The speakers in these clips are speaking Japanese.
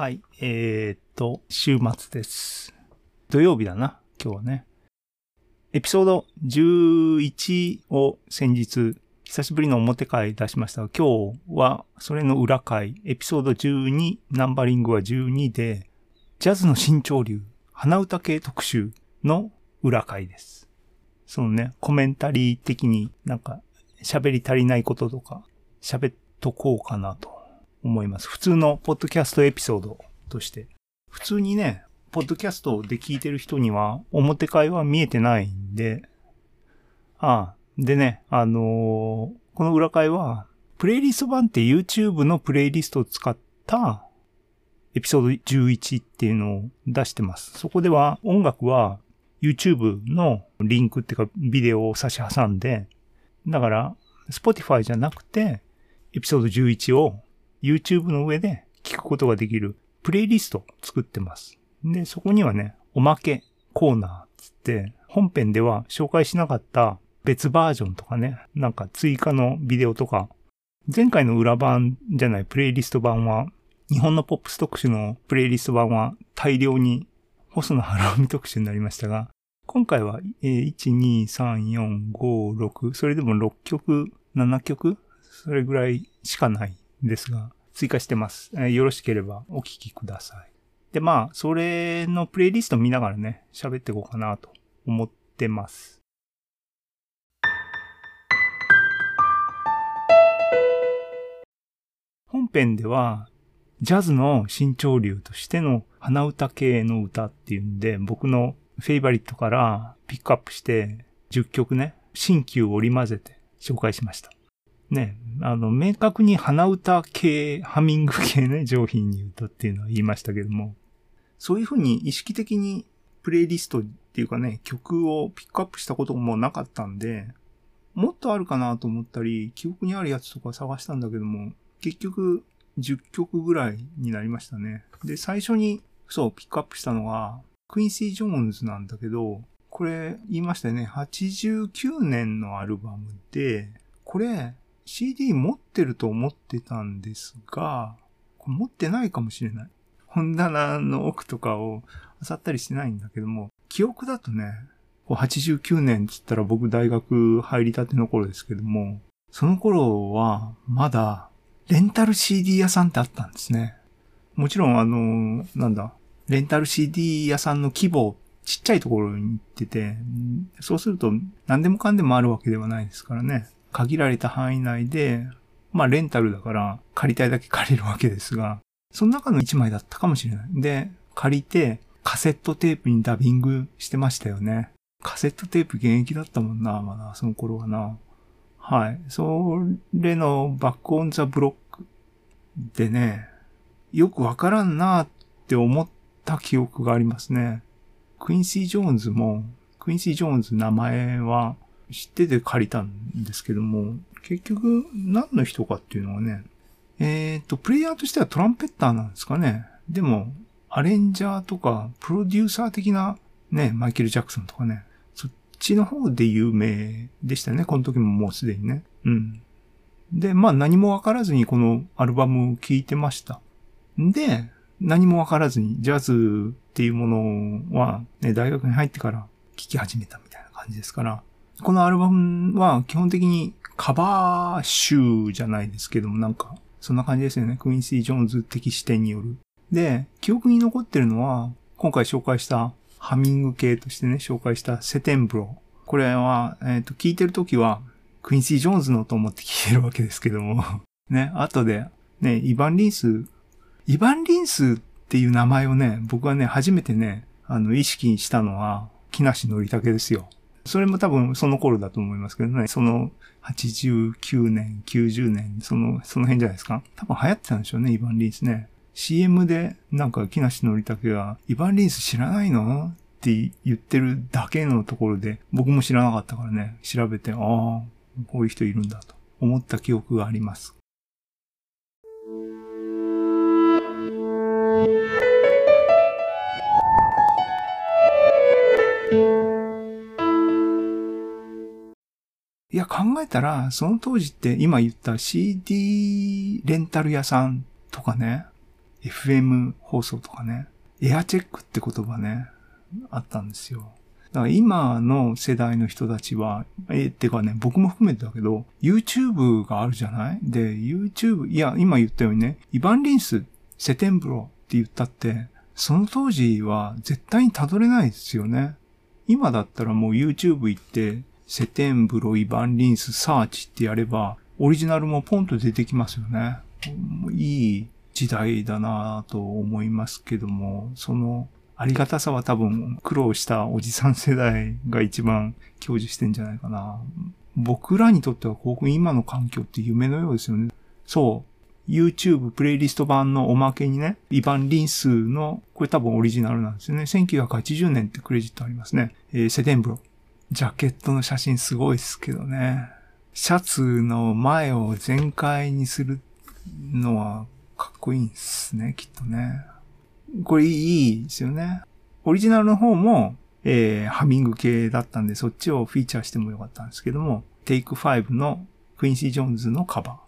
はい。えー、っと、週末です。土曜日だな、今日はね。エピソード11を先日、久しぶりの表会出しましたが、今日はそれの裏会、エピソード12、ナンバリングは12で、ジャズの新潮流、花歌系特集の裏会です。そのね、コメンタリー的になんか喋り足りないこととか喋っとこうかなと思います。普通のポッドキャストエピソードとして。普通にね、ポッドキャストで聞いてる人には表会は見えてないんで、ああ、でね、あのーこの裏会は、プレイリスト版って YouTube のプレイリストを使ったエピソード11っていうのを出してます。そこでは音楽は YouTube のリンクっていうかビデオを差し挟んで、だから Spotify じゃなくてエピソード11を YouTube の上で聞くことができるプレイリストを作ってます。で、そこにはね、おまけコーナーつって、本編では紹介しなかった別バージョンとかね、なんか追加のビデオとか、前回の裏版じゃないプレイリスト版は、日本のポップス特集のプレイリスト版は大量に細野晴臣特集になりましたが、今回は、えー1、2、3、4、5、6、それでも6曲、7曲それぐらいしかないですが、追加してます。えよろしければお聞きください。で、まあ、それのプレイリスト見ながらね、喋っていこうかなと思ってます。本編では、ジャズの新潮流としての鼻歌系の歌っていうんで、僕のフェイバリットからピックアップして10曲ね、新旧を織り交ぜて紹介しました。ね、あの、明確に鼻歌系、ハミング系ね、上品に言うとっていうのは言いましたけども、そういうふうに意識的にプレイリストっていうかね、曲をピックアップしたこともなかったんで、もっとあるかなと思ったり、記憶にあるやつとか探したんだけども、結局10曲ぐらいになりましたね。で、最初に、そう、ピックアップしたのが、クインシー・ジョーンズなんだけど、これ言いましたよね。89年のアルバムで、これ CD 持ってると思ってたんですが、持ってないかもしれない。本棚の奥とかを漁ったりしてないんだけども、記憶だとね、89年って言ったら僕大学入りたての頃ですけども、その頃はまだレンタル CD 屋さんってあったんですね。もちろんあの、なんだ、レンタル CD 屋さんの規模、ちっちゃいところに行ってて、そうすると何でもかんでもあるわけではないですからね。限られた範囲内で、まあレンタルだから借りたいだけ借りるわけですが、その中の一枚だったかもしれない。で、借りてカセットテープにダビングしてましたよね。カセットテープ現役だったもんな、まだその頃はな。はい。それの Back on the Block でね、よくわからんなって思った記憶がありますね。クインシー・ジョーンズも、クインシー・ジョーンズ名前は知ってて借りたんですけども、結局何の人かっていうのはね、えっ、と、プレイヤーとしてはトランペッターなんですかね。でも、アレンジャーとか、プロデューサー的なね、マイケル・ジャクソンとかね、そっちの方で有名でしたね。この時ももうすでにね。うん。で、まあ何もわからずにこのアルバムを聴いてました。で、何もわからずにジャズっていうものは、ね、大学に入ってから聴き始めたみたいな感じですから、このアルバムは基本的にカバー集じゃないですけども、なんか、そんな感じですよね。クインシー・ジョーンズ的視点による。で、記憶に残ってるのは、今回紹介したハミング系としてね、紹介したセテンブロ。これは、えっ、と、聞いてるときは、クインシー・ジョーンズのと思って聞いてるわけですけども、ね、後で、ね、イヴァン・リンス、イヴァン・リンスっていう名前をね、僕はね、初めてね、あの、意識したのは、木梨憲武ですよ。それも多分その頃だと思いますけどね、その89年、90年、その、その辺じゃないですか。多分流行ってたんでしょうね、イヴァン・リンスね。CM でなんか木梨憲武が、イヴァン・リンス知らないの？って言ってるだけのところで、僕も知らなかったからね、調べて、ああ、こういう人いるんだと思った記憶があります。考えたら、その当時って今言った CD レンタル屋さんとかね、FM 放送とかね、エアチェックって言葉ね、あったんですよ。だから今の世代の人たちは、え、てかね、僕も含めてだけど、YouTube があるじゃない？で、YouTube、いや、今言ったようにね、イヴァン・リンス、セテンブロって言ったって、その当時は絶対に辿れないですよね。今だったらもう YouTube 行って、セテンブロ、イヴァン・リンス、サーチってやれば、オリジナルもポンと出てきますよね。いい時代だなぁと思いますけども、そのありがたさは多分苦労したおじさん世代が一番享受してんじゃないかな。僕らにとってはこう今の環境って夢のようですよね。そう。YouTube プレイリスト版のおまけにね、イヴァン・リンスの、これ多分オリジナルなんですよね。1980年ってクレジットありますね。えー、セテンブロ。ジャケットの写真すごいですけどね。シャツの前を全開にするのはかっこいいんすね、きっとね。これいいですよね。オリジナルの方も、えー、ハミング系だったんで、そっちをフィーチャーしてもよかったんですけども、テイク5のクインシー・ジョーンズのカバ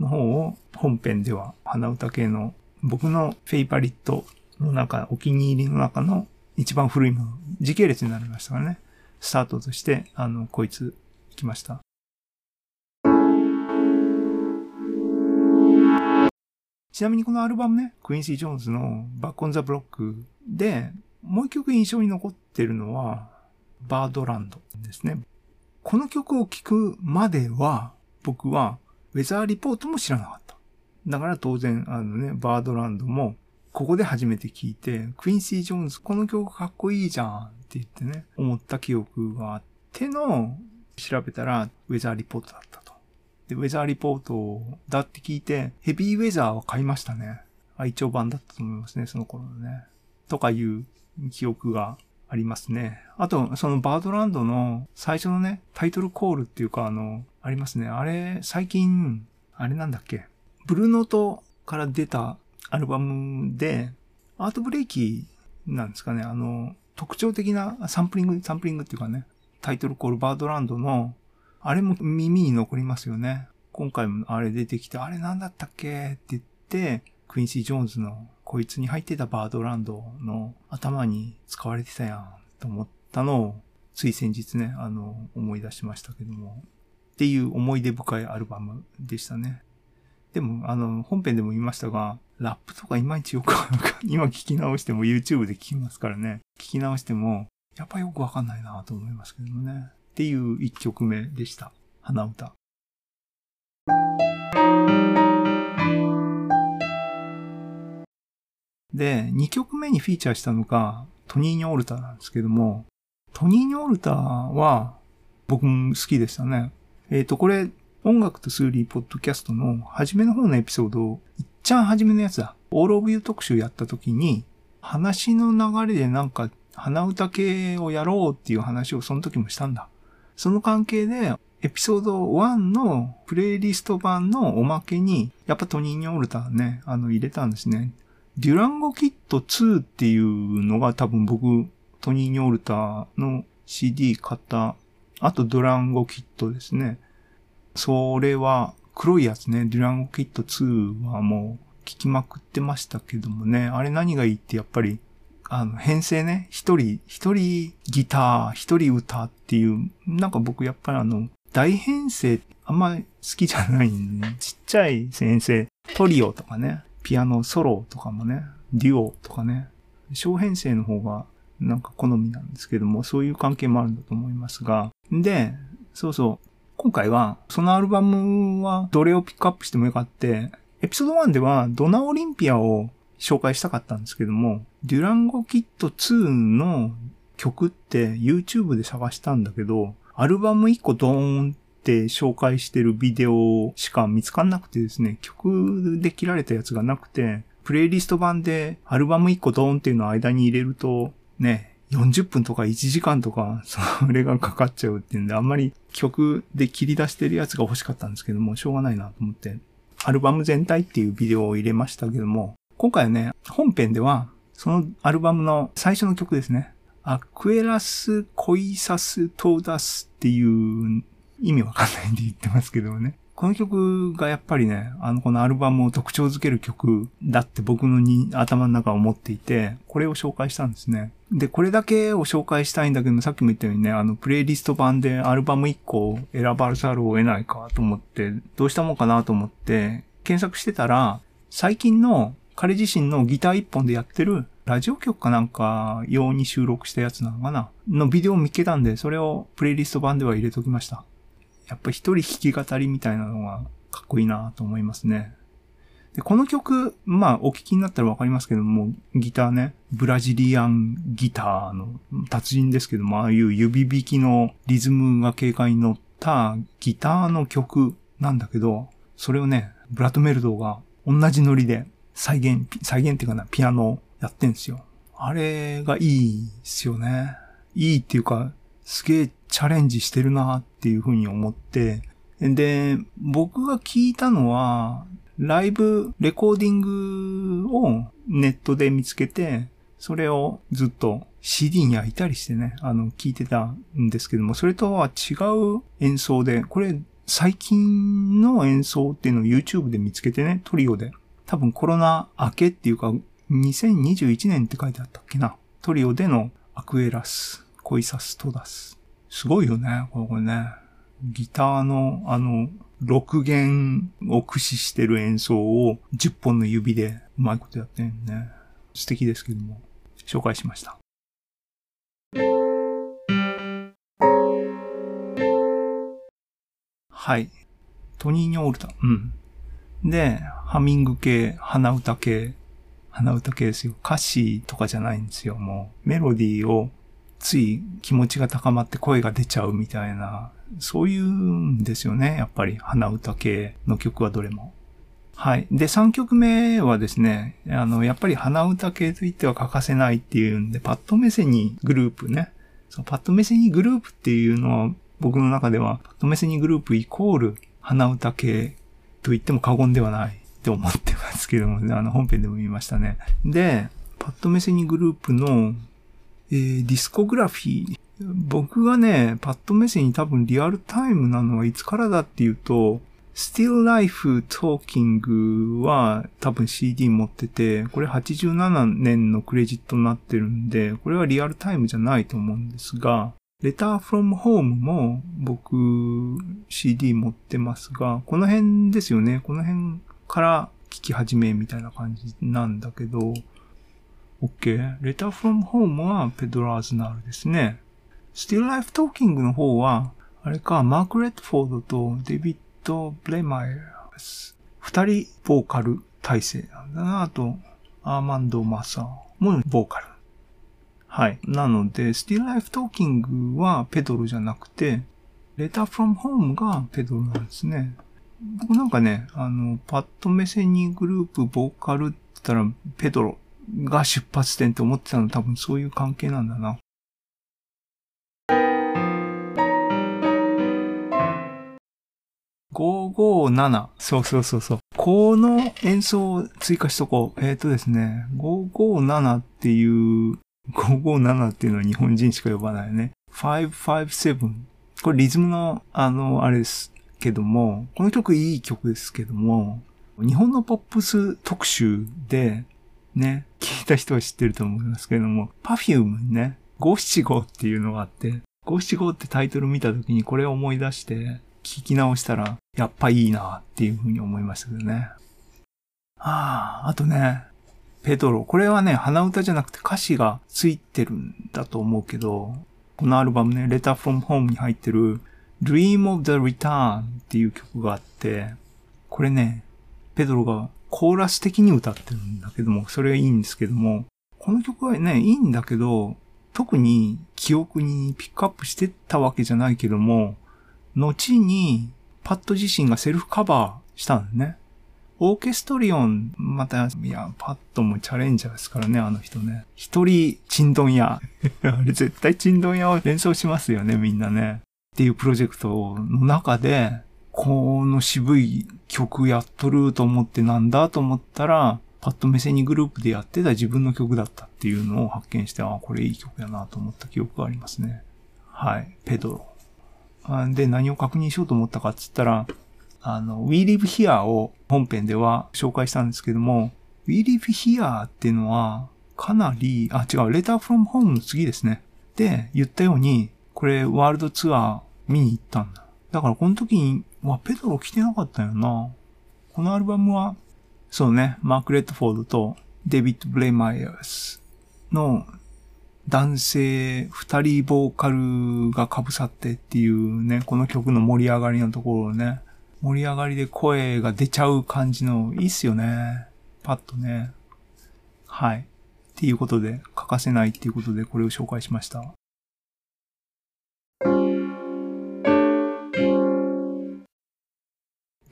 ーの方を本編では鼻歌系の僕のフェイバリットの中、お気に入りの中の一番古いもの、時系列になりましたからね。スタートとして、あの、こいつ、来ました。ちなみにこのアルバムね、クインシー・ジョーンズの Back on the Block で、もう一曲印象に残ってるのは、バードランドですね。この曲を聴くまでは、僕はウェザーリポートも知らなかった。だから当然、あのね、バードランドも、ここで初めて聴いて、クインシー・ジョーンズ、この曲かっこいいじゃんって言ってね、思った記憶があっての、調べたら、ウェザーリポートだったと。で、ウェザーリポートだって聞いて、ヘビーウェザーを買いましたね。愛鳥版だったと思いますね、その頃のね。とかいう記憶がありますね。あと、そのバードランドの最初のね、タイトルコールっていうか、あの、ありますね。あれ、最近、あれなんだっけ？ブルーノートから出たアルバムで、アートブレーキなんですかね。あの、特徴的なサンプリング、サンプリングっていうかね、タイトルコールバードランドのあれも耳に残りますよね。今回もあれ出てきて、あれなんだったっけ？って言って、クインシー・ジョーンズのこいつに入ってたバードランドの頭に使われてたやんと思ったのを、つい先日ね、あの、思い出しましたけども。っていう思い出深いアルバムでしたね。でも、あの、本編でも言いましたが、ラップとかいまいちよくわかんない。今聞き直しても YouTube で聞きますからね。聞き直しても、やっぱよくわかんないなと思いますけどね。っていう一曲目でした。花歌。で、二曲目にフィーチャーしたのがトニーニョ・オルタなんですけども、トニーニョ・オルタは僕も好きでしたね。えっ、ー、と、これ、音楽とストーリーポッドキャストの初めの方のエピソードを、いっちゃん初めのやつだ。 All of You 特集やった時に、話の流れでなんか鼻歌系をやろうっていう話をその時もしたんだ。その関係で、エピソード1のプレイリスト版のおまけに、やっぱトニーニョ・オルタね、あの入れたんですね。 Durango Kid 2っていうのが多分僕、トニーニョールタの CD 買った、あとドランゴキットですね。それは黒いやつね、デュランゴキット2はもう聞きまくってましたけどもね、あれ何がいいってやっぱりあの、編成ね、一人、一人ギター、一人歌っていう、なんか僕やっぱりあの、大編成あんま好きじゃないんで、ね、ちっちゃい先生、トリオとかね、ピアノソロとかもね、デュオとかね、小編成の方がなんか好みなんですけども、そういう関係もあるんだと思いますが。で、そうそう。今回は、そのアルバムはどれをピックアップしてもよかって、エピソード1ではドナオリンピアを紹介したかったんですけども、デュランゴキット2の曲って YouTube で探したんだけど、アルバム1個ドーンって紹介してるビデオしか見つかんなくてですね、曲で切られたやつがなくて、プレイリスト版でアルバム1個ドーンっていうのを間に入れると、ね、40分とか1時間とか、それがかかっちゃうっていうんで、あんまり曲で切り出してるやつが欲しかったんですけども、しょうがないなと思って、アルバム全体っていうビデオを入れましたけども、今回はね、本編では、そのアルバムの最初の曲ですね。アクエラス・コイサス・トーダスっていう意味わかんないんで言ってますけどもね。この曲がやっぱりね、あの、このアルバムを特徴づける曲だって僕のに頭の中は思っていて、これを紹介したんですね。で、これだけを紹介したいんだけど、さっきも言ったようにね、あの、プレイリスト版でアルバム1個選ばざるを得ないかと思って、どうしたもんかなと思って、検索してたら、最近の彼自身のギター1本でやってるラジオ曲かなんか用に収録したやつなのかな？のビデオを見つけたんで、それをプレイリスト版では入れときました。やっぱ一人弾き語りみたいなのがかっこいいなと思いますね。で、この曲、まあ、お聞きになったらわかりますけども、ギターね、ブラジリアンギターの達人ですけども、ああいう指弾きのリズムが軽快に乗ったギターの曲なんだけど、それをね、ブラッドメルドが同じノリで再現、再現っていうかな、ピアノやってんですよ。あれがいいっすよね。いいっていうか、すげえチャレンジしてるなっていうふうに思って、で、僕が聞いたのは、ライブレコーディングをネットで見つけて、それをずっと CD に焼いたりしてね、あの、聞いてたんですけども、それとは違う演奏で、これ最近の演奏っていうのを YouTube で見つけてね、トリオで。多分コロナ明けっていうか、2021年って書いてあったっけな。トリオでのアクエラス、コイサストダス。すごいよね、これね。ギターのあの、6弦を駆使してる演奏を10本の指でうまいことやってんね。素敵ですけども、紹介しました。はい。トニーニョールタ。うん。で、ハミング系、鼻歌系、鼻歌系ですよ。歌詞とかじゃないんですよ。もう、メロディーをつい気持ちが高まって声が出ちゃうみたいな、そういうんですよね。やっぱり鼻歌系の曲はどれも。はい。で、3曲目はですね、あの、やっぱり鼻歌系といっては欠かせないっていうんで、パッドメセニグループね。そうパットメセニーグループっていうのは、僕の中では、パットメセニーグループイコール鼻歌系と言っても過言ではないって思ってますけども、ね、あの本編でも見ましたね。で、パットメセニーグループの、えー、ディスコグラフィー。僕がね、パットメセニー多分リアルタイムなのはいつからだっていうと、Still Life Talking は多分 CD 持ってて、これ87年のクレジットになってるんで、これはリアルタイムじゃないと思うんですが、Letter from Home も僕 CD 持ってますが、この辺ですよね。この辺から聞き始めみたいな感じなんだけど、OK。Letter from Home はペドラーズナールですね。Still Life Talking の方は、あれか、マーク・レッドフォードとデビッド・ブレマイアです。二人ボーカル体制なんだな。あと、アーマンド・マサーもボーカル。はい。なので、Still Life Talking はペドロじゃなくて、Letter from Home がペドロなんですね。僕なんかね、あの、パッドメセニーグループボーカルって言ったら、ペドロが出発点って思ってたの多分そういう関係なんだな。557。そうそうそうそう。この演奏を追加しとこう。えっ、ー、とですね、557っていう、557っていうのは日本人しか呼ばないね。557。これリズムの、あの、あれですけども、この曲いい曲ですけども、日本のポップス特集で、ね、聞いた人は知ってると思いますけれども、Perfume ね、575っていうのがあって、575ってタイトル見た時にこれを思い出して聞き直したら、やっぱいいなっていうふうに思いましたけどね。ああ、あとね、ペドロ。これはね、鼻歌じゃなくて歌詞がついてるんだと思うけど、このアルバムね、Letter from Home に入ってる Dream of the Return っていう曲があって、これね、ペドロがコーラス的に歌ってるんだけども、それはいいんですけども、この曲はね、いいんだけど、特に記憶にピックアップしてたわけじゃないけども、後にパッド自身がセルフカバーしたんだね。オーケストリオン、また、いや、パッドもチャレンジャーですからね、あの人ね。一人、チンドン屋。あれ絶対チンドン屋を連想しますよね、みんなね。っていうプロジェクトの中で、この渋い曲やっとると思ってなんだと思ったら、パッとメセニグループでやってた自分の曲だったっていうのを発見して、あ、これいい曲やなと思った記憶がありますね。はい。ペドロ。で、何を確認しようと思ったかって言ったら、あの、We Live Here を本編では紹介したんですけども、We Live Here っていうのは、かなり、あ、違う、Letter from Home の次ですね。で、言ったように、これワールドツアー見に行ったんだ。だからこの時に、わ、ペドロ来てなかったよな。このアルバムは、そうね、マーク・レッドフォードとデビッド・ブレイマイヤースの男性二人ボーカルが被さってっていうね、この曲の盛り上がりのところをね、盛り上がりで声が出ちゃう感じの、いいっすよね。パッとね。はい。っていうことで、欠かせないっていうことでこれを紹介しました。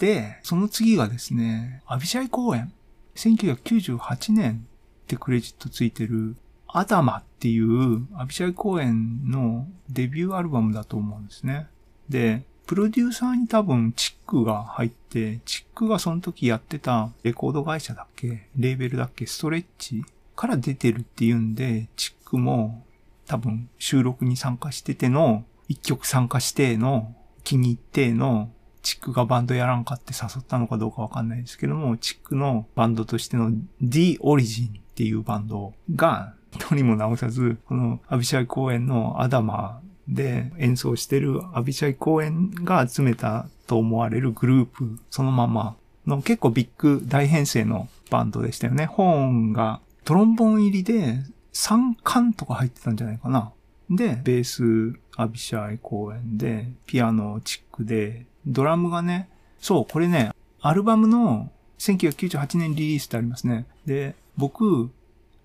で、その次がですね、アビシャイ公演。1998年ってクレジットついてるアダマっていうアビシャイ公演のデビューアルバムだと思うんですね。で、プロデューサーに多分チックが入って、チックがその時やってたレコード会社だっけレーベルだっけストレッチから出てるっていうんで、チックも多分収録に参加してての、一曲参加しての、気に入っての、チックがバンドやらんかって誘ったのかどうかわかんないですけども、チックのバンドとしての The Origin っていうバンドが、とにも直さず、このアビシャイ公演のアダマで演奏してるアビシャイ公演が集めたと思われるグループ、そのままの結構ビッグ大編成のバンドでしたよね。ホーンがトロンボン入りで3巻とか入ってたんじゃないかな。で、ベースアビシャイ公演で、ピアノチックで、ドラムがね、そう、これね、アルバムの1998年リリースってありますね。で、僕、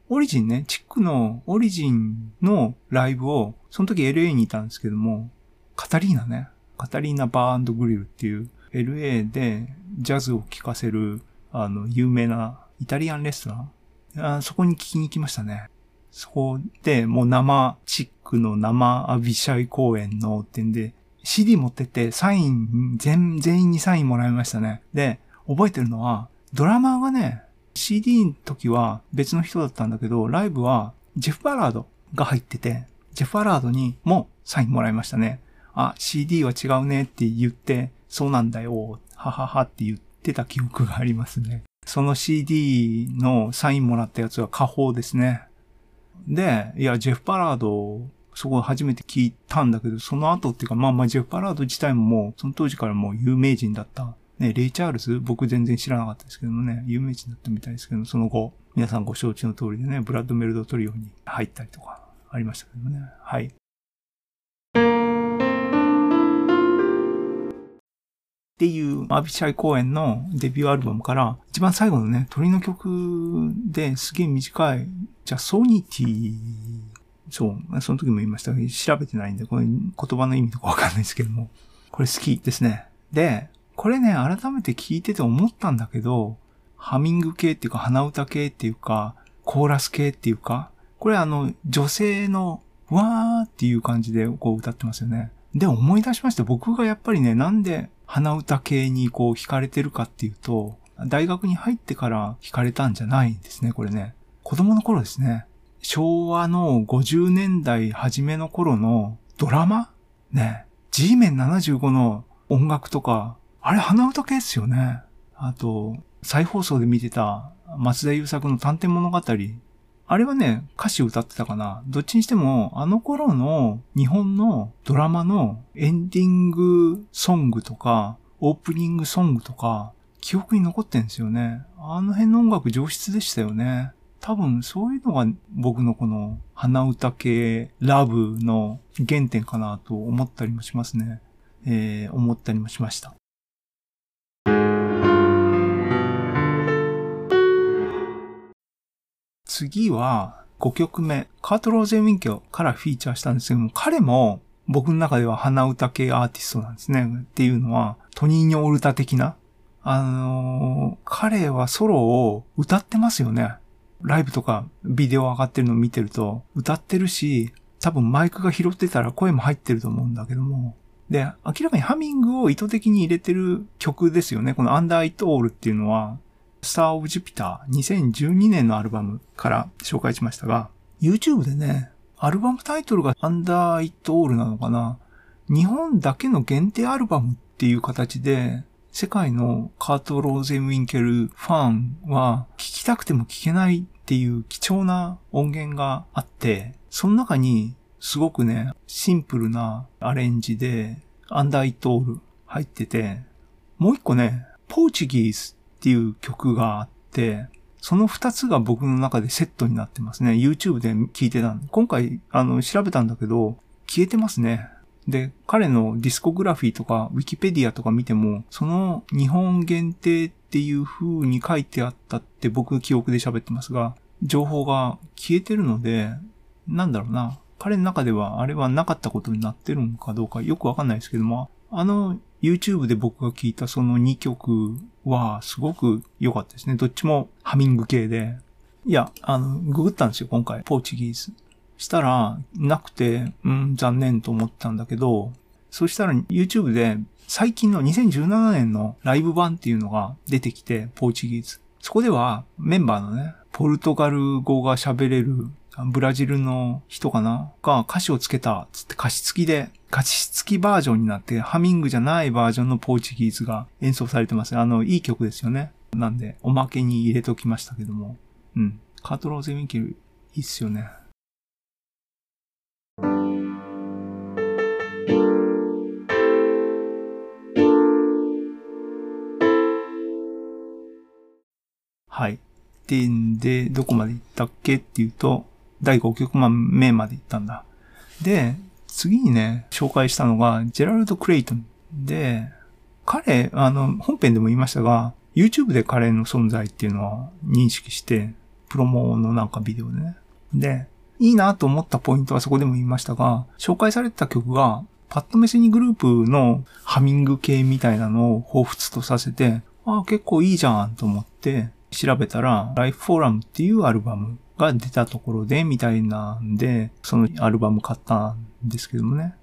オリジンね、チックのオリジンのライブを、その時 LA にいたんですけども、カタリーナね、カタリーナバーグリルっていう LA でジャズを聴かせる、あの、有名なイタリアンレストランあそこに聞きに行きましたね。そこでもう生チックの生アビシャイ公演のってんで、CD 持ってってサイン、全、全員にサインもらいましたね。で、覚えてるのは、ドラマーがね、CD の時は別の人だったんだけど、ライブはジェフ・バラードが入ってて、ジェフ・バラードにもサインもらいましたね。あ、CD は違うねって言って、そうなんだよ、はははって言ってた記憶がありますね。その CD のサインもらったやつは下方ですね。で、いや、ジェフ・バラード、そこ初めて聞いたんだけど、その後っていうか、まあまあ、ジェフ・バラード自体ももう、その当時からもう有名人だったね、レイ・チャールズ？僕全然知らなかったですけどもね、有名人だったみたいですけど、その後、皆さんご承知の通りでね、ブラッドメルドトリオに入ったりとかありましたけどもね。はい。っていうアビシャイ公演のデビューアルバムから一番最後のね、鳥の曲ですげえ短い、じゃあソニティ、そう、その時も言いました、調べてないんで、これ言葉の意味とかわかんないですけども、これ好きですね。で、これね、改めて聞いてて思ったんだけど、ハミング系っていうか、鼻歌系っていうか、コーラス系っていうか、これあの、女性の、わーっていう感じでこう歌ってますよね。で、思い出しました。僕がやっぱりね、なんで鼻歌系にこう惹かれてるかっていうと、大学に入ってから惹かれたんじゃないんですね、これね。子供の頃ですね。昭和の50年代初めの頃のドラマ？ね。G メン75の音楽とか、あれ鼻歌系っすよね。あと、再放送で見てた松田優作の探偵物語。あれはね、歌詞歌ってたかな。どっちにしても、あの頃の日本のドラマのエンディングソングとか、オープニングソングとか、記憶に残ってんですよね。あの辺の音楽上質でしたよね。多分そういうのが僕のこの鼻歌系ラブの原点かなと思ったりもしますね。えー、思ったりもしました。次は5曲目、カート・ローゼン・ウィンケルからフィーチャーしたんですけども、彼も僕の中では鼻歌系アーティストなんですね。っていうのは、トニーニョ・オルタ的な。あのー、彼はソロを歌ってますよね。ライブとかビデオ上がってるのを見てると、歌ってるし、多分マイクが拾ってたら声も入ってると思うんだけども。で、明らかにハミングを意図的に入れてる曲ですよね。このアンダー・イット・オールっていうのは、スター・オブ・ジュピター2012年のアルバムから紹介しましたが、YouTube でね、アルバムタイトルがアンダー・イット・オールなのかな日本だけの限定アルバムっていう形で世界のカート・ローゼンウィンケルファンは聞きたくても聞けないっていう貴重な音源があって、その中にすごくね、シンプルなアレンジでアンダーイトール入ってて、もう一個ね、ポーチギーズっていう曲があって、その二つが僕の中でセットになってますね。YouTube で聞いてたんで。今回、あの、調べたんだけど、消えてますね。で、彼のディスコグラフィーとか、ウィキペディアとか見ても、その日本限定っていう風に書いてあったって僕記憶で喋ってますが、情報が消えてるので、なんだろうな。彼の中ではあれはなかったことになってるのかどうかよくわかんないですけども、あの YouTube で僕が聞いたその2曲はすごく良かったですね。どっちもハミング系で。いや、あの、ググったんですよ、今回。ポーチギーズ。したら、なくて、うん、残念と思ったんだけど、そしたら YouTube で最近の2017年のライブ版っていうのが出てきて、ポーチギーズ。そこではメンバーのね、ポルトガル語が喋れるブラジルの人かなが歌詞をつけた、つって歌詞付きで、歌詞付きバージョンになって、ハミングじゃないバージョンのポーチギーズが演奏されてます。あの、いい曲ですよね。なんで、おまけに入れときましたけども。うん。カートローゼミンケル、いいっすよね。はい。で、で、どこまで行ったっけっていうと、第5曲目まで行ったんだ。で、次にね、紹介したのが、ジェラルド・クレイトン。で、彼、あの、本編でも言いましたが、YouTube で彼の存在っていうのは認識して、プロモのなんかビデオでね。で、いいなと思ったポイントはそこでも言いましたが、紹介されてた曲が、パッドメセニグループのハミング系みたいなのを彷彿とさせて、ああ、結構いいじゃんと思って調べたら、ライフフォーラムっていうアルバムが出たところで、みたいなんで、そのアルバム買ったんですけどもね。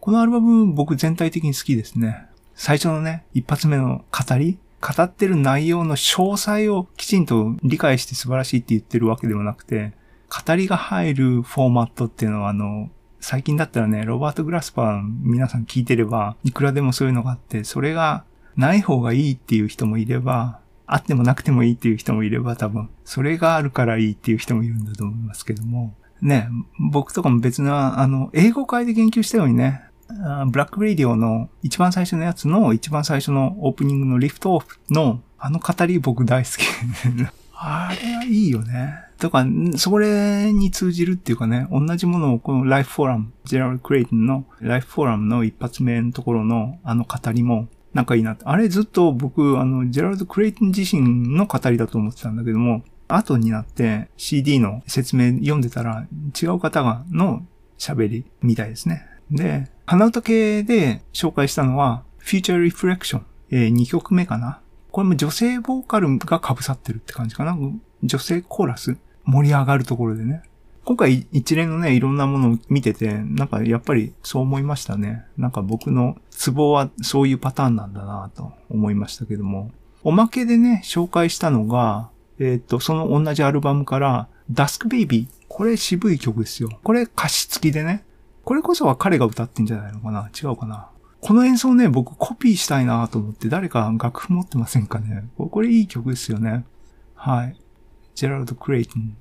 このアルバム僕全体的に好きですね。最初のね、一発目の語り語ってる内容の詳細をきちんと理解して素晴らしいって言ってるわけでもなくて、語りが入るフォーマットっていうのはあの、最近だったらね、ロバート・グラスパー皆さん聞いてれば、いくらでもそういうのがあって、それがない方がいいっていう人もいれば、あってもなくてもいいっていう人もいれば多分、それがあるからいいっていう人もいるんだと思いますけども、ね、僕とかも別な、あの、英語会で言及したようにね、ブラックレディオの一番最初のやつの一番最初のオープニングのリフトオフのあの語り僕大好き。あれはいいよね。とから、それに通じるっていうかね、同じものをこのライフフォーラム、ジェラル・クレイトンのライフフォーラムの一発目のところのあの語りもなんかいいなあれずっと僕、あの、ジェラルド・クレイトン自身の語りだと思ってたんだけども、後になって CD の説明読んでたら違う方がの喋りみたいですね。で、鼻歌系で紹介したのは Future Reflection、えー、2曲目かな。これも女性ボーカルが被さってるって感じかな。女性コーラス？盛り上がるところでね。今回一連のね、いろんなものを見てて、なんかやっぱりそう思いましたね。なんか僕のツボはそういうパターンなんだなと思いましたけども。おまけでね、紹介したのが、えっ、ー、と、その同じアルバムから、ダスクベイビー。これ渋い曲ですよ。これ歌詞付きでね。これこそは彼が歌ってんじゃないのかな？違うかな？この演奏ね、僕コピーしたいなと思って誰か楽譜持ってませんかね？これいい曲ですよね。はい。ジェラルド・クレイトン。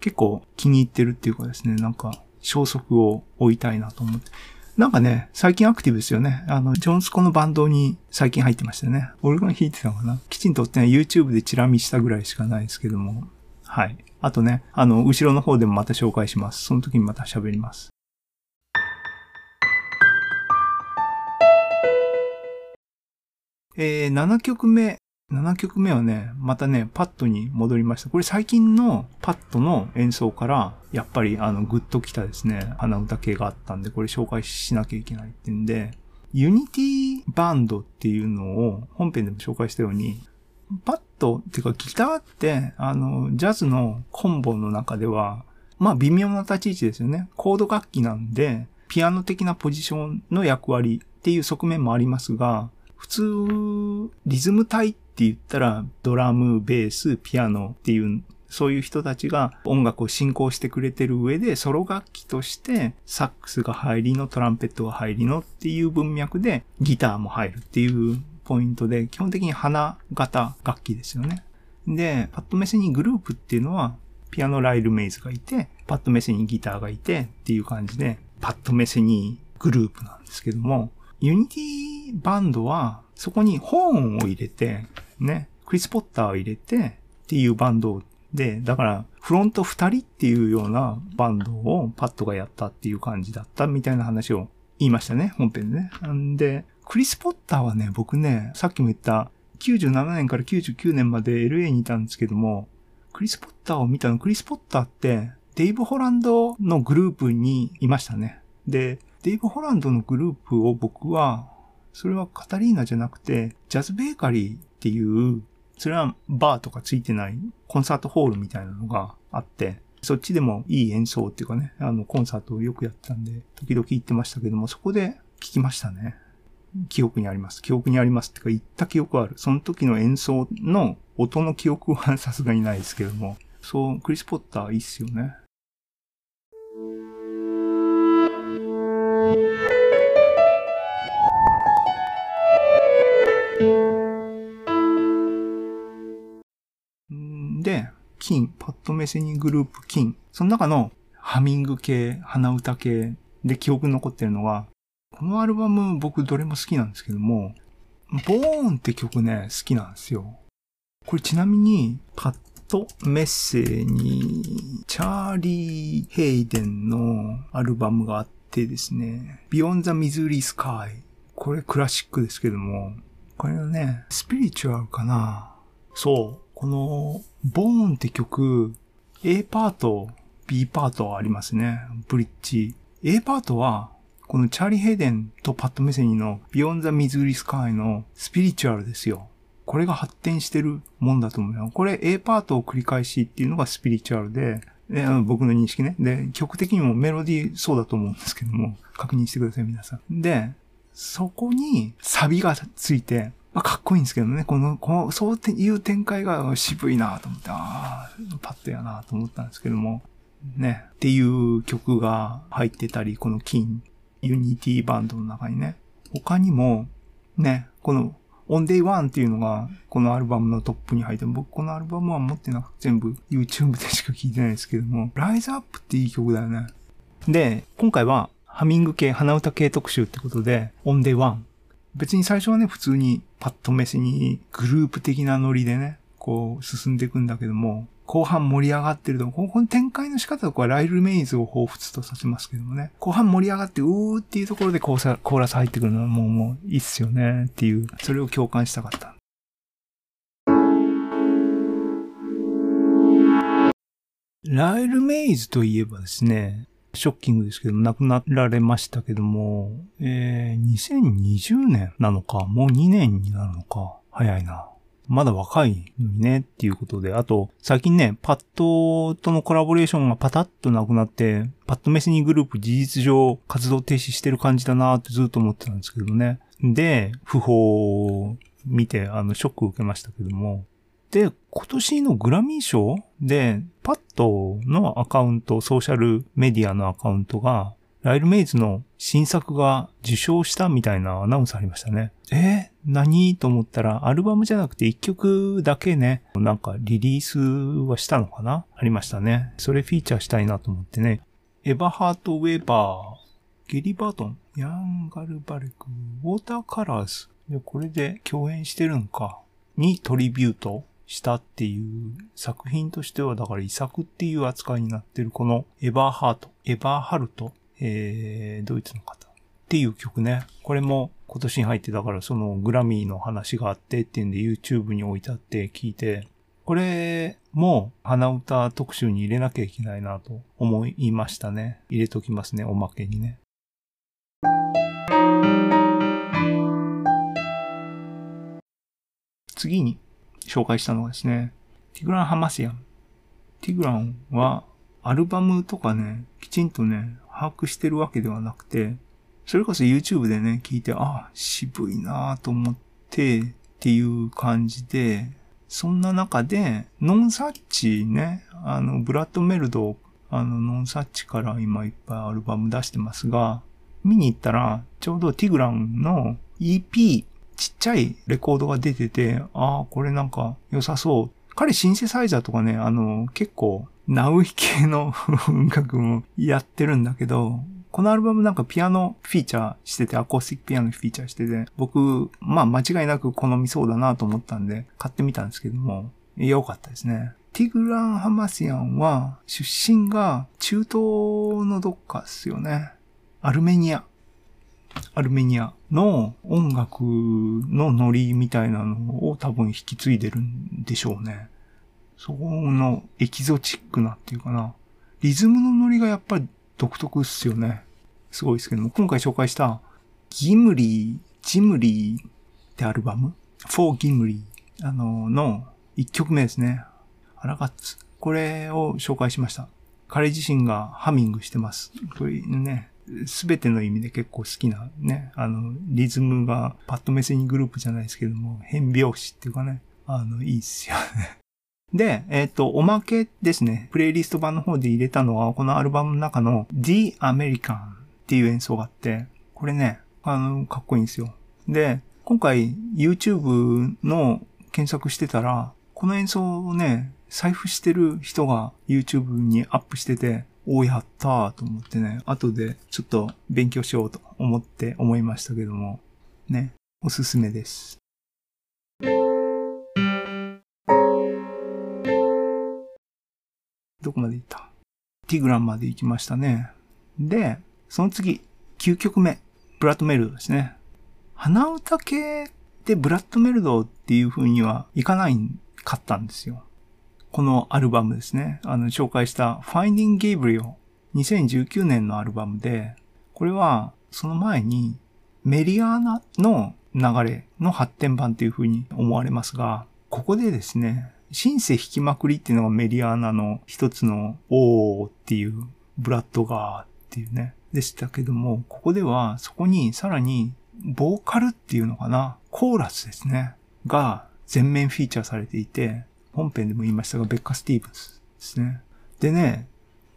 結構気に入ってるっていうかですね、なんか消息を置いたいなと思って。なんかね、最近アクティブですよね。あの、ジョンスコのバンドに最近入ってましたね。オルガン弾いてたのかな？きちんとってね、YouTube でチラ見したぐらいしかないですけども。はい。あとね、あの、後ろの方でもまた紹介します。その時にまた喋ります。えー、7曲目。7曲目はね、またね、パットに戻りました。これ最近のパットの演奏から、やっぱりあの、グッときたですね、鼻歌系があったんで、これ紹介しなきゃいけないってんで、ユニティバンドっていうのを本編でも紹介したように、パッドっていうかギターって、あの、ジャズのコンボの中では、まあ微妙な立ち位置ですよね。コード楽器なんで、ピアノ的なポジションの役割っていう側面もありますが、普通、リズム体っって言ったら、ドラム、ベース、ピアノっていう、そういう人たちが音楽を進行してくれてる上で、ソロ楽器として、サックスが入りの、トランペットが入りのっていう文脈で、ギターも入るっていうポイントで、基本的に花型楽器ですよね。で、パットメセニーグループっていうのは、ピアノライルメイズがいて、パットメセニーギターがいてっていう感じで、パットメセニーグループなんですけども、ユニティバンドは、そこにホーンを入れて、ね、クリス・ポッターを入れてっていうバンドで、だから、フロント二人っていうようなバンドをパットがやったっていう感じだったみたいな話を言いましたね、本編でね。んで、クリス・ポッターはね、僕ね、さっきも言った97年から99年まで LA にいたんですけども、クリス・ポッターを見たの、クリス・ポッターってデイブ・ホランドのグループにいましたね。で、デイブ・ホランドのグループを僕は、それはカタリーナじゃなくて、ジャズ・ベーカリーっていう、それはバーとかついてないコンサートホールみたいなのがあって、そっちでもいい演奏っていうかね、あの、コンサートをよくやったんで、時々行ってましたけども、そこで聞きましたね。記憶にあります。記憶にありますってか、言った記憶はある。その時の演奏の音の記憶はさすがにないですけども、そう、クリス・ポッターいいっすよね。金、パッドメセニグループ金。その中のハミング系、鼻歌系で記憶に残ってるのは、このアルバム僕どれも好きなんですけども、ボーンって曲ね、好きなんですよ。これちなみに、パッドメッセに、チャーリー・ヘイデンのアルバムがあってですね、Beyond the Missouri Sky。これクラシックですけども、これはね、スピリチュアルかなそう。この、ボーンって曲、A パート、B パートありますね。ブリッジ。A パートは、このチャーリー・ヘイデンとパッド・メセニの Beyond the Missouri Sky のスピリチュアルですよ。これが発展してるもんだと思うよ。これ A パートを繰り返しっていうのがスピリチュアルで、で僕の認識ね。で、曲的にもメロディーそうだと思うんですけども、確認してください、皆さん。で、そこにサビがついて、まあ、かっこいいんですけどね、この、この、そういう展開が渋いなと思って、ああ、パッドやなと思ったんですけども、ね、っていう曲が入ってたり、この金、ユニティバンドの中にね、他にも、ね、この On Day One っていうのがこのアルバムのトップに入って僕このアルバムは持ってなくて全部 YouTube でしか聴いてないですけども、Rise Up っていい曲だよね。で、今回はハミング系、鼻歌系特集ってことで、On Day One。別に最初はね、普通にパットメセニーグループ的なノリでね、こう進んでいくんだけども、後半盛り上がってると、この展開の仕方とかはライルメイズを彷彿とさせますけどもね。後半盛り上がって、うーっていうところでコーラス入ってくるのはもう、もういいっすよねっていう、それを共感したかった。ライルメイズといえばですね、ショッキングですけど、亡くなられましたけども、えー、2020年なのか、もう2年になるのか、早いな。まだ若いのにねっていうことで、あと、最近ね、パッドとのコラボレーションがパタッとなくなって、パッドメスニーグループ事実上活動停止してる感じだなってずっと思ってたんですけどね。で、不法を見て、あの、ショックを受けましたけども。で、今年のグラミー賞で、パッドのアカウント、ソーシャルメディアのアカウントが、ライルメイズの新作が受賞したみたいなアナウンスありましたね。えー、何？と思ったら、アルバムじゃなくて一曲だけね、なんかリリースはしたのかな？ありましたね。それフィーチャーしたいなと思ってね。エヴァハート・ウェーバー、ゲリバートン、ヤンガル・バレク、ウォーター・カラーズ。でこれで共演してるのか？にトリビュートしたっていう作品としては、だから遺作っていう扱いになってるこのエヴァーハート、エヴァーハルトえー、ドイツの方っていう曲ね。これも今年に入ってだからそのグラミーの話があってっていうんで YouTube に置いてあって聞いて、これも鼻歌特集に入れなきゃいけないなと思いましたね。入れときますね、おまけにね。次に紹介したのがですね、ティグラン・ハマシアン。ティグランはアルバムとかね、きちんとね、把握してるわけではなくて、それこそ YouTube でね、聞いて、あ、渋いなぁと思ってっていう感じで、そんな中で、ノンサッチね、あの、ブラッドメルド、あの、ノンサッチから今いっぱいアルバム出してますが、見に行ったら、ちょうどティグランの EP ちっちゃいレコードが出てて、ああ、これなんか良さそう。彼シンセサイザーとかね、あの、結構、ナウイ系の音楽もやってるんだけど、このアルバムなんかピアノフィーチャーしてて、アコースティックピアノフィーチャーしてて、僕、まあ間違いなく好みそうだなと思ったんで、買ってみたんですけども、良かったですね。ティグラン・ハマシアンは、出身が中東のどっかですよね。アルメニア。アルメニアの音楽のノリみたいなのを多分引き継いでるんでしょうね。そこのエキゾチックなっていうかな。リズムのノリがやっぱり独特っすよね。すごいですけども、今回紹介したギムリー、ジムリーってアルバム ?for ギムリー、あの、の1曲目ですね。アラガッツ。これを紹介しました。彼自身がハミングしてます。これね、すべての意味で結構好きなね、あの、リズムがパッドメセニグループじゃないですけども、変拍子っていうかね、あの、いいっすよね。で、えっ、ー、と、おまけですね。プレイリスト版の方で入れたのは、このアルバムの中の The American っていう演奏があって、これね、あの、かっこいいんですよ。で、今回 YouTube の検索してたら、この演奏をね、財布してる人が YouTube にアップしてて、おやったーと思ってね、後でちょっと勉強しようと思って思いましたけども、ね、おすすめです。どこまで行った？ティグランまで行きましたね。で、その次、9曲目、ブラッドメルドですね。鼻歌系ってブラッドメルドっていう風にはいかないかったんですよ。このアルバムですね。あの、紹介した Finding Gabriel 2019年のアルバムで、これはその前にメリアーナの流れの発展版っていう風に思われますが、ここでですね、シンセ弾きまくりっていうのがメリアーナの一つのおーっていうブラッドガーっていうね、でしたけども、ここではそこにさらにボーカルっていうのかな、コーラスですね、が全面フィーチャーされていて、本編でも言いましたが、ベッカ・スティーブンスですね。でね、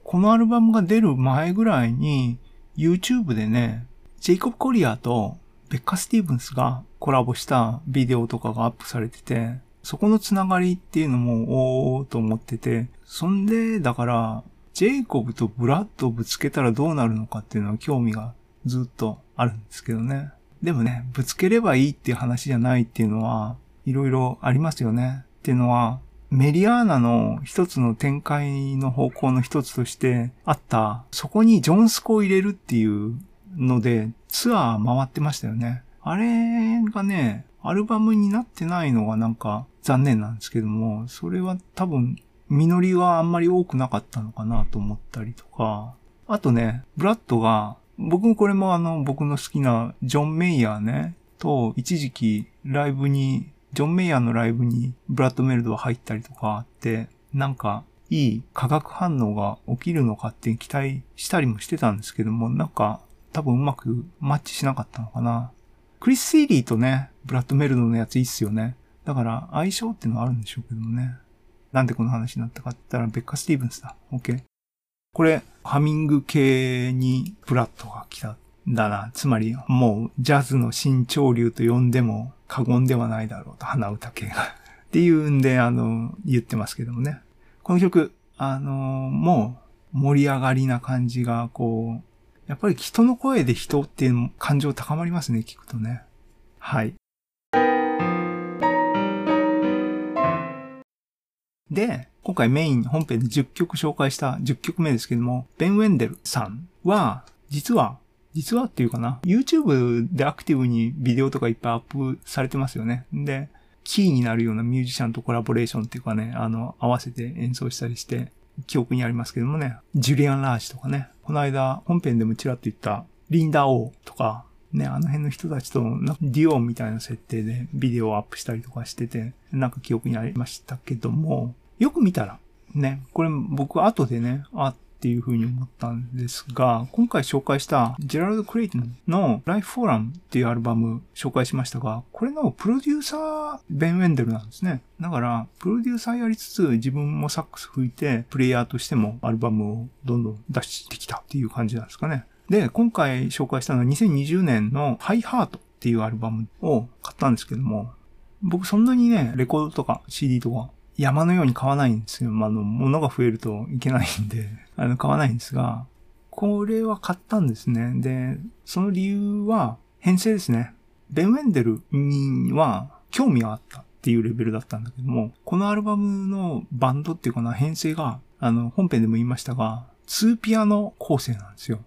このアルバムが出る前ぐらいに、YouTube でね、ジェイコブ・コリアとベッカ・スティーブンスがコラボしたビデオとかがアップされてて、そこのつながりっていうのも、おーと思ってて、そんで、だから、ジェイコブとブラッドをぶつけたらどうなるのかっていうのは興味がずっとあるんですけどね。でもね、ぶつければいいっていう話じゃないっていうのは、いろいろありますよね。っていうのは、メリアーナの一つの展開の方向の一つとしてあった、そこにジョンスコを入れるっていうのでツアー回ってましたよね。あれがね、アルバムになってないのがなんか残念なんですけども、それは多分実りはあんまり多くなかったのかなと思ったりとか、あとね、ブラッドが、僕もこれもあの僕の好きなジョン・メイヤーね、と一時期ライブにジョン・メイヤーのライブにブラッドメルドが入ったりとかあって、なんかいい化学反応が起きるのかって期待したりもしてたんですけども、なんか多分うまくマッチしなかったのかな。クリス・シーリーとね、ブラッドメルドのやついいっすよね。だから相性ってのはあるんでしょうけどもね。なんでこの話になったかって言ったらベッカ・スティーブンスだ。OK。これ、ハミング系にブラッドが来たんだな。つまり、もう、ジャズの新潮流と呼んでも過言ではないだろうと、鼻歌系が っていうんで、あの、言ってますけどもね。この曲、あの、もう、盛り上がりな感じが、こう、やっぱり人の声で人っていう感情高まりますね、聞くとね。はい。で、今回メイン本編で10曲紹介した10曲目ですけども、ベン・ウェンデルさんは、実は実はっていうかな、YouTube でアクティブにビデオとかいっぱいアップされてますよね。で、キーになるようなミュージシャンとコラボレーションっていうかね、あの、合わせて演奏したりして、記憶にありますけどもね、ジュリアン・ラージとかね、この間本編でもちらっと言ったリンダ・オーとか、ね、あの辺の人たちとデュオンみたいな設定でビデオをアップしたりとかしてて、なんか記憶にありましたけども、よく見たら、ね、これ僕後でね、あっていうふうに思ったんですが、今回紹介したジェラルド・クレイトンのライフ・フォーラムっていうアルバム紹介しましたが、これのプロデューサー、ベン・ウェンデルなんですね。だから、プロデューサーやりつつ自分もサックス吹いて、プレイヤーとしてもアルバムをどんどん出してきたっていう感じなんですかね。で、今回紹介したのは2020年のハイハートっていうアルバムを買ったんですけども、僕そんなにね、レコードとか CD とか山のように買わないんですよ。ま、あの、物が増えるといけないんで、あの、買わないんですが、これは買ったんですね。で、その理由は編成ですね。ベン・ウェンデルには興味があったっていうレベルだったんだけども、このアルバムのバンドっていうかな、編成が、あの、本編でも言いましたが、2ピアノ構成なんですよ。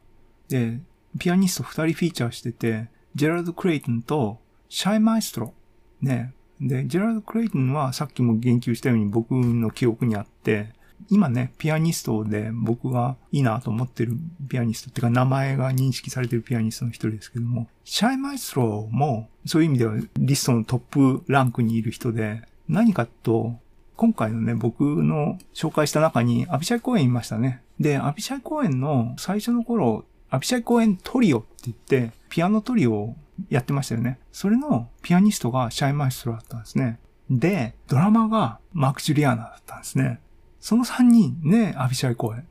で、ピアニスト2人フィーチャーしてて、ジェラルド・クレイトンとシャイ・マイストロ。ね。で、ジェラルド・クレイトンはさっきも言及したように僕の記憶にあって、今ね、ピアニストで僕がいいなと思ってるピアニストっていうか名前が認識されてるピアニストの一人ですけども、シャイマイストロもそういう意味ではリストのトップランクにいる人で、何かと、今回のね、僕の紹介した中にアビシャイ・コーエンいましたね。で、アビシャイ・コーエンの最初の頃、アビシャイ・コーエントリオって言って、ピアノトリオをやってましたよね。それのピアニストがシャイマイストロだったんですね。で、ドラマーがマーク・ジュリアーナだったんですね。その3人ね、アビシャイ・コーエン。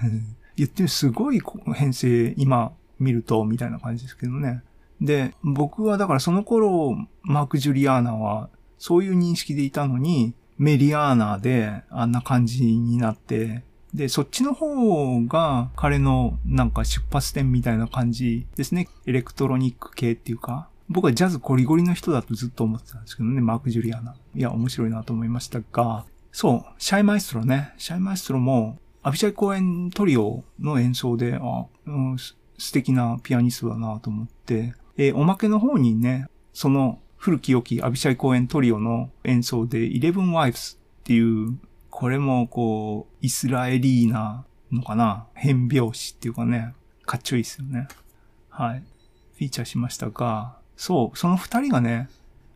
言ってすごい編成、今見ると、みたいな感じですけどね。で、僕はだからその頃、マーク・ジュリアーナは、そういう認識でいたのに、メリアーナであんな感じになって、で、そっちの方が彼のなんか出発点みたいな感じですね。エレクトロニック系っていうか。僕はジャズゴリゴリの人だとずっと思ってたんですけどね、マーク・ジュリアーナ。いや、面白いなと思いましたが、そう、シャイマイストロね。シャイマイストロも、アビシャイ・コーエントリオの演奏で、あ、うん、素敵なピアニストだなと思って、えー、おまけの方にね、その古き良きアビシャイ公演トリオの演奏で Eleven Wives っていう、これもこう、イスラエリーなのかな？変拍子っていうかね、かっちょいいですよね。はい。フィーチャーしましたが、そう、その二人がね、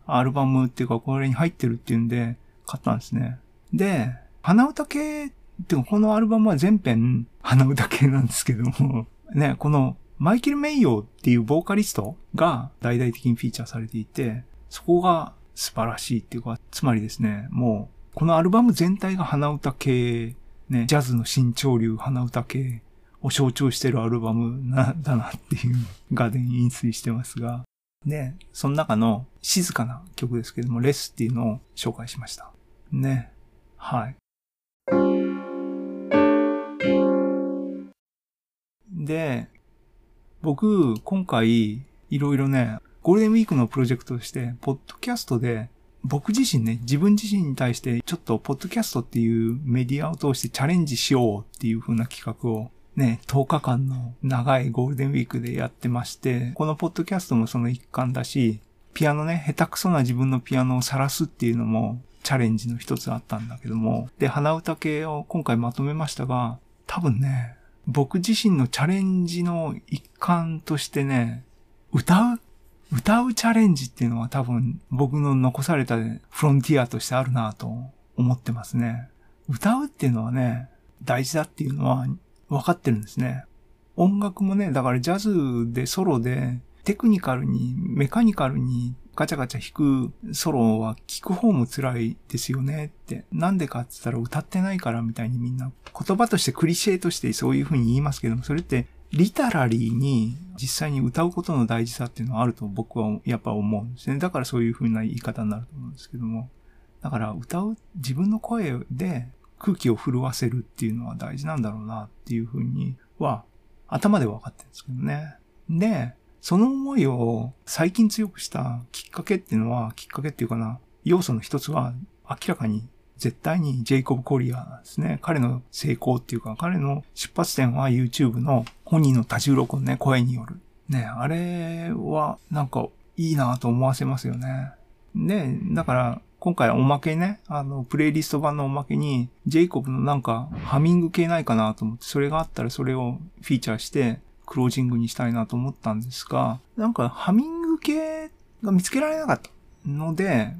アルバムっていうかこれに入ってるっていうんで、買ったんですね。で、鼻歌系ってこのアルバムは全編鼻歌系なんですけども、ね、このマイケル・メイヨーっていうボーカリストが大々的にフィーチャーされていて、そこが素晴らしいっていうか、つまりですね、もう、このアルバム全体が鼻歌系、ね、ジャズの新潮流鼻歌系を象徴してるアルバムな、だなっていうガーデン飲水してますが、ね、その中の静かな曲ですけども、レスっていうのを紹介しました。ね。はい。で、僕、今回、いろいろね、ゴールデンウィークのプロジェクトとして、ポッドキャストで、僕自身ね、自分自身に対して、ちょっと、ポッドキャストっていうメディアを通してチャレンジしようっていう風な企画を、ね、10日間の長いゴールデンウィークでやってまして、このポッドキャストもその一環だし、ピアノね、下手くそな自分のピアノを晒すっていうのも、チャレンジの一つあったんだけども、で、鼻歌系を今回まとめましたが、多分ね、僕自身のチャレンジの一環としてね、歌う歌うチャレンジっていうのは多分僕の残されたフロンティアとしてあるなと思ってますね。歌うっていうのはね、大事だっていうのは分かってるんですね。音楽もね、だからジャズでソロでテクニカルに、メカニカルにガチャガチャ弾くソロは聞く方も辛いですよねって。なんでかって言ったら歌ってないからみたいにみんな言葉としてクリシェとしてそういう風に言いますけども、それってリタラリーに実際に歌うことの大事さっていうのはあると僕はやっぱ思うんですね。だからそういう風な言い方になると思うんですけども。だから歌う自分の声で空気を震わせるっていうのは大事なんだろうなっていう風には頭で分かってるんですけどね。で、その思いを最近強くしたきっかけっていうのは、きっかけっていうかな、要素の一つは明らかに絶対にジェイコブ・コリアなんですね。彼の成功っていうか、彼の出発点は YouTube の本人の多重録音ね、声による。ね、あれはなんかいいなと思わせますよね。で、だから今回おまけね、あの、プレイリスト版のおまけに、ジェイコブのなんかハミング系ないかなと思って、それがあったらそれをフィーチャーして、クロージングにしたいなと思ったんですが、なんかハミング系が見つけられなかったので、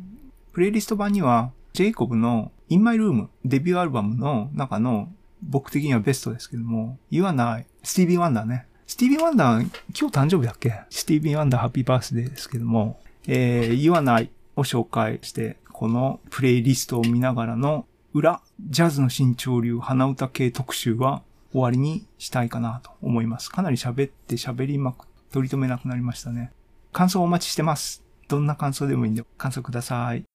プレイリスト版には、ジェイコブの In My Room デビューアルバムの中の僕的にはベストですけども、You are not スティービー・ワンダーね。スティービー・ワンダー、今日誕生日だっけ？スティービー・ワンダーハッピーバースデーですけども、えー、You are not を紹介して、このプレイリストを見ながらの裏、ジャズの新潮流鼻歌系特集は終わりにしたいかなと思います。かなり喋って喋りまく、取り留めなくなりましたね。感想お待ちしてます。どんな感想でもいいんで感想ください。